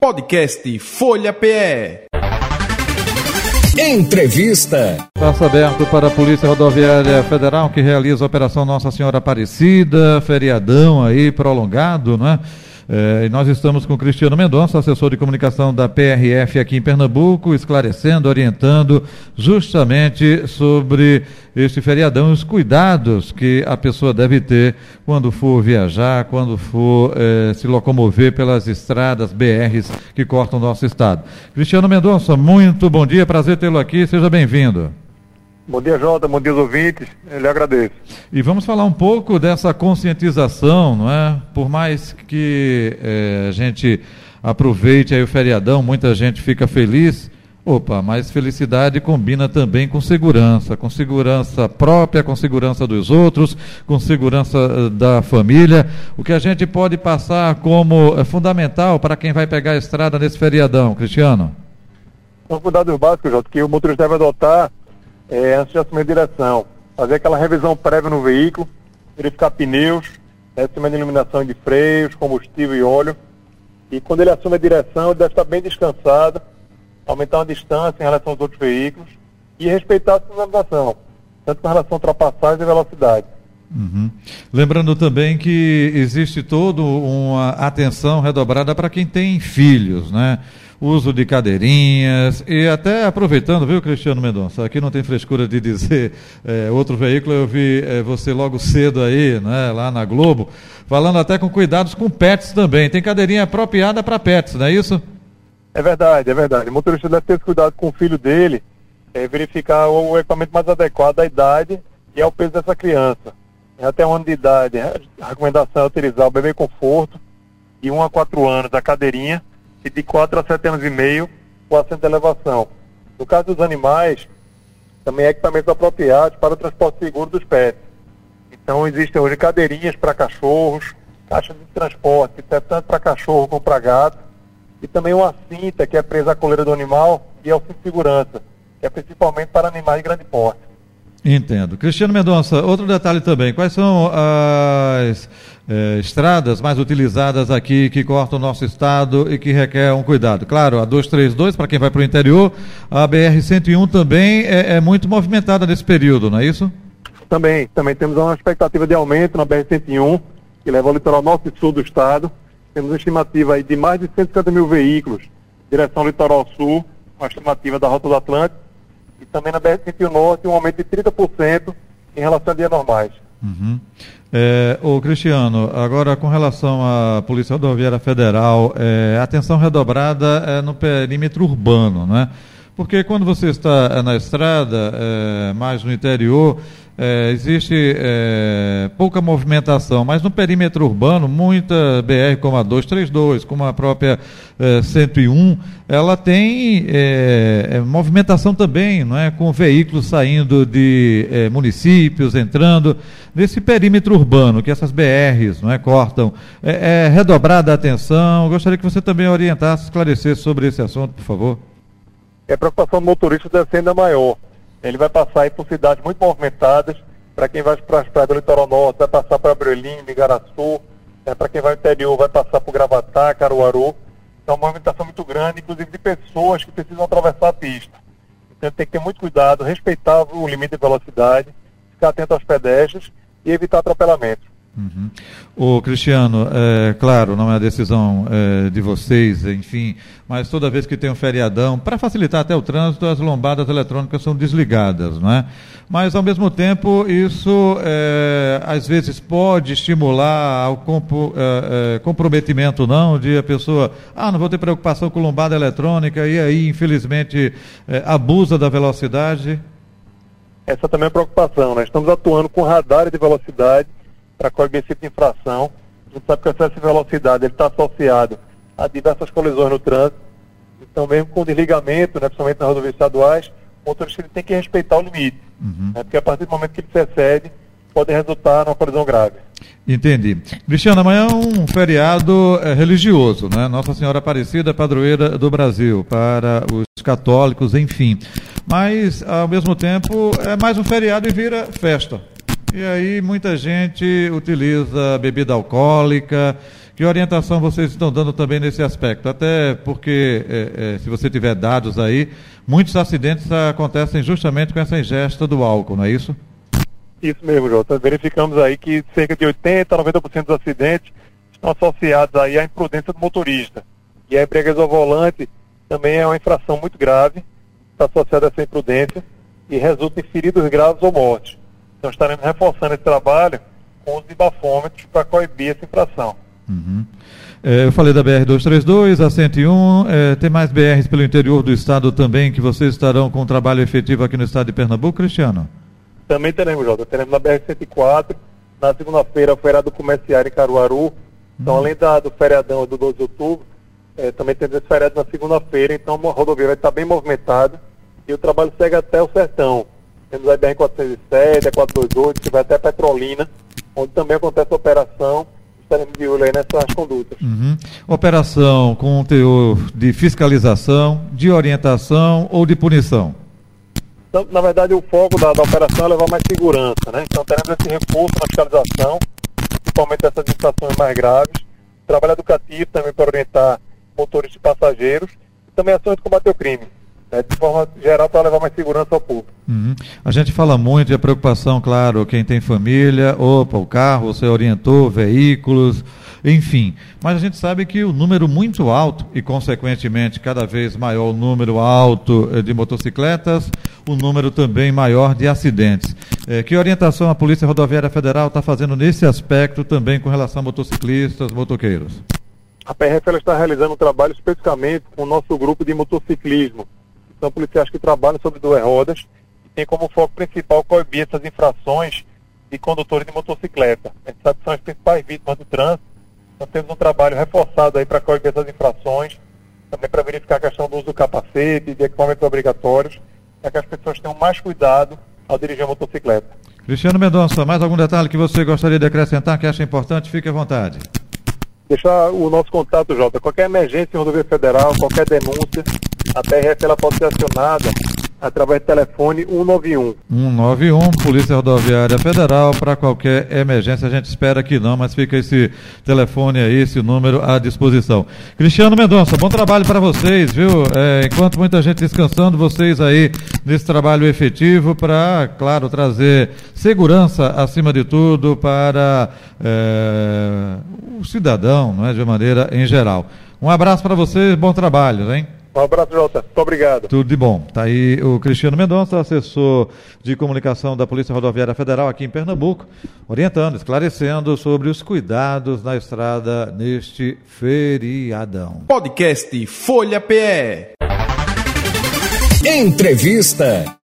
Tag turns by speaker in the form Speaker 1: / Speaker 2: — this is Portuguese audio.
Speaker 1: Podcast Folha PE.
Speaker 2: Entrevista.
Speaker 3: Espaço aberto para a Polícia Rodoviária Federal que realiza a Operação Nossa Senhora Aparecida, feriadão aí prolongado, né? É, e nós estamos com Cristiano Mendonça, assessor de comunicação da PRF aqui em Pernambuco, esclarecendo, orientando justamente sobre este feriadão, os cuidados que a pessoa deve ter quando for viajar, quando for é, se locomover pelas estradas BRs que cortam o nosso estado. Cristiano Mendonça, muito bom dia, prazer tê-lo aqui, seja bem-vindo.
Speaker 4: Bom dia, Jota. Bom dia, ouvintes. Eu lhe agradeço.
Speaker 3: E vamos falar um pouco dessa conscientização, não é? Por mais que é, a gente aproveite aí o feriadão, muita gente fica feliz. Opa, mas felicidade combina também com segurança, com segurança própria, com segurança dos outros, com segurança eh, da família. O que a gente pode passar como é fundamental para quem vai pegar a estrada nesse feriadão, Cristiano?
Speaker 4: São cuidados básicos, Jota, que o motorista deve adotar é, antes de assumir a direção. Fazer aquela revisão prévia no veículo, verificar pneus, né, sistema de iluminação de freios, combustível e óleo. E quando ele assume a direção, ele deve estar bem descansado, aumentar a distância em relação aos outros veículos e respeitar a sinalização, tanto com relação a ultrapassagem e velocidade.
Speaker 3: Uhum. Lembrando também que existe toda uma atenção redobrada para quem tem filhos, né? Uso de cadeirinhas e até aproveitando, viu, Cristiano Mendonça? Aqui não tem frescura de dizer é, outro veículo, eu vi é, você logo cedo aí, né, lá na Globo, falando até com cuidados com pets também. Tem cadeirinha apropriada para pets, não é isso?
Speaker 4: É verdade, é verdade. O motorista deve ter cuidado com o filho dele, é, verificar o equipamento mais adequado à idade e ao peso dessa criança até um ano de idade, a recomendação é utilizar o bebê conforto de 1 a 4 anos a cadeirinha e de 4 a 7 anos e meio o assento de elevação. No caso dos animais, também é equipamentos apropriados para o transporte seguro dos pets. Então existem hoje cadeirinhas para cachorros, caixas de transporte, tanto para cachorro como para gato, e também uma cinta que é presa à coleira do animal e é o cinto de segurança, que é principalmente para animais de grande porte.
Speaker 3: Entendo. Cristiano Mendonça, outro detalhe também. Quais são as eh, estradas mais utilizadas aqui que cortam o nosso estado e que requer um cuidado? Claro, a 232 para quem vai para o interior, a BR-101 também é, é, muito movimentada nesse período, não é isso?
Speaker 4: Também, também temos uma expectativa de aumento na BR-101, que leva ao litoral norte e sul do estado. Temos uma estimativa de mais de 150 mil veículos, direção litoral sul, uma estimativa da Rota do Atlântico e também na BR-101 Norte um aumento de 30% em relação a dias normais.
Speaker 3: Uhum. É, ô Cristiano, agora com relação à Polícia Rodoviária Federal, é, atenção redobrada é no perímetro urbano, né? Porque quando você está é, na estrada, é, mais no interior, é, existe é, pouca movimentação, mas no perímetro urbano, muita BR como a 232, como a própria é, 101, ela tem movimentação também, não é? com veículos saindo de municípios, entrando nesse perímetro urbano, que essas BRs não é, cortam. É, é redobrada a atenção. Gostaria que você também orientasse, esclarecesse sobre esse assunto, por favor.
Speaker 4: É a preocupação do motorista deve ser ainda maior ele vai passar aí por cidades muito movimentadas. Para quem vai para as praias do litoral norte, vai passar para Brelim, Igaraçu. É, para quem vai ao interior, vai passar por Gravatá, Caruaru. Então, uma movimentação muito grande, inclusive de pessoas que precisam atravessar a pista. Então, tem que ter muito cuidado, respeitar o limite de velocidade, ficar atento aos pedestres e evitar atropelamentos.
Speaker 3: Uhum. O Cristiano, é, claro, não é a decisão é, de vocês, enfim, mas toda vez que tem um feriadão, para facilitar até o trânsito, as lombadas eletrônicas são desligadas, não é? Mas ao mesmo tempo, isso é, às vezes pode estimular ao compo, é, é, comprometimento, não, de a pessoa, ah, não vou ter preocupação com lombada eletrônica, e aí, infelizmente, é, abusa da velocidade.
Speaker 4: Essa também é preocupação, nós né? estamos atuando com radar de velocidade para coibir esse tipo de infração. A gente sabe que o excesso de velocidade está associado a diversas colisões no trânsito. Então, mesmo com desligamento, né, principalmente nas rodovias estaduais, o motorista ele tem que respeitar o limite. Uhum. Né, porque a partir do momento que ele se excede, pode resultar numa colisão grave.
Speaker 3: Entendi. Cristiano, amanhã é um feriado é, religioso, né? Nossa Senhora Aparecida, padroeira do Brasil, para os católicos, enfim. Mas, ao mesmo tempo, é mais um feriado e vira festa. E aí muita gente utiliza bebida alcoólica, Que orientação vocês estão dando também nesse aspecto? Até porque, é, é, se você tiver dados aí, muitos acidentes acontecem justamente com essa ingesta do álcool, não é isso?
Speaker 4: Isso mesmo, Jota. Verificamos aí que cerca de 80% a 90% dos acidentes estão associados aí à imprudência do motorista. E a embriaguez ao volante também é uma infração muito grave, está associada a essa imprudência e resulta em feridos graves ou mortes. Então estaremos reforçando esse trabalho com os bafômetros para coibir essa infração.
Speaker 3: Uhum. É, eu falei da BR-232, a 101, é, tem mais BRs pelo interior do estado também que vocês estarão com um trabalho efetivo aqui no estado de Pernambuco, Cristiano?
Speaker 4: Também teremos, Jota. Teremos na BR-104, na segunda-feira, o feriado comercial em Caruaru. Então, uhum. além da, do feriadão do 12 de outubro, é, também temos esse feriado na segunda-feira, então a rodovia vai estar bem movimentada e o trabalho segue até o sertão. Temos a BR-407, a 428, que vai até Petrolina, onde também acontece a operação. Estaremos de olho aí nessas condutas.
Speaker 3: Uhum. Operação com teor de fiscalização, de orientação ou de punição?
Speaker 4: Então, na verdade, o foco da, da operação é levar mais segurança, né? Então, teremos esse reforço na fiscalização, principalmente dessas infrações mais graves. Trabalho educativo também para orientar motores e passageiros. E também ações de combater o crime né, de forma geral para levar mais segurança ao público.
Speaker 3: Uhum. A gente fala muito de a preocupação, claro, quem tem família, opa, o carro, você orientou, veículos, enfim. Mas a gente sabe que o número muito alto e, consequentemente, cada vez maior o número alto eh, de motocicletas, o número também maior de acidentes. É, que orientação a Polícia Rodoviária Federal está fazendo nesse aspecto também com relação a motociclistas, motoqueiros?
Speaker 4: A PRF está realizando um trabalho especificamente com o nosso grupo de motociclismo são policiais que trabalham sobre duas rodas e tem como foco principal coibir essas infrações de condutores de motocicleta. A gente sabe que são as principais vítimas do trânsito, então temos um trabalho reforçado aí para coibir essas infrações, também para verificar a questão do uso do capacete, de equipamentos obrigatórios, para que as pessoas tenham mais cuidado ao dirigir a motocicleta.
Speaker 3: Cristiano Mendonça, mais algum detalhe que você gostaria de acrescentar que acha importante? Fique à vontade.
Speaker 4: Deixar o nosso contato, Jota. Qualquer emergência em rodovia federal, qualquer denúncia, a PRF ela pode ser acionada através do telefone 191.
Speaker 3: 191, Polícia Rodoviária Federal, para qualquer emergência. A gente espera que não, mas fica esse telefone aí, esse número à disposição. Cristiano Mendonça, bom trabalho para vocês, viu? É, enquanto muita gente descansando, vocês aí nesse trabalho efetivo para, claro, trazer segurança acima de tudo para é, o cidadão, não é, de maneira em geral. Um abraço para vocês, bom trabalho, hein?
Speaker 4: Um abraço, Jota. Muito obrigado.
Speaker 3: Tudo de bom. Está aí o Cristiano Mendonça, assessor de comunicação da Polícia Rodoviária Federal aqui em Pernambuco, orientando, esclarecendo sobre os cuidados na estrada neste feriadão.
Speaker 1: Podcast Folha PE.
Speaker 2: Entrevista.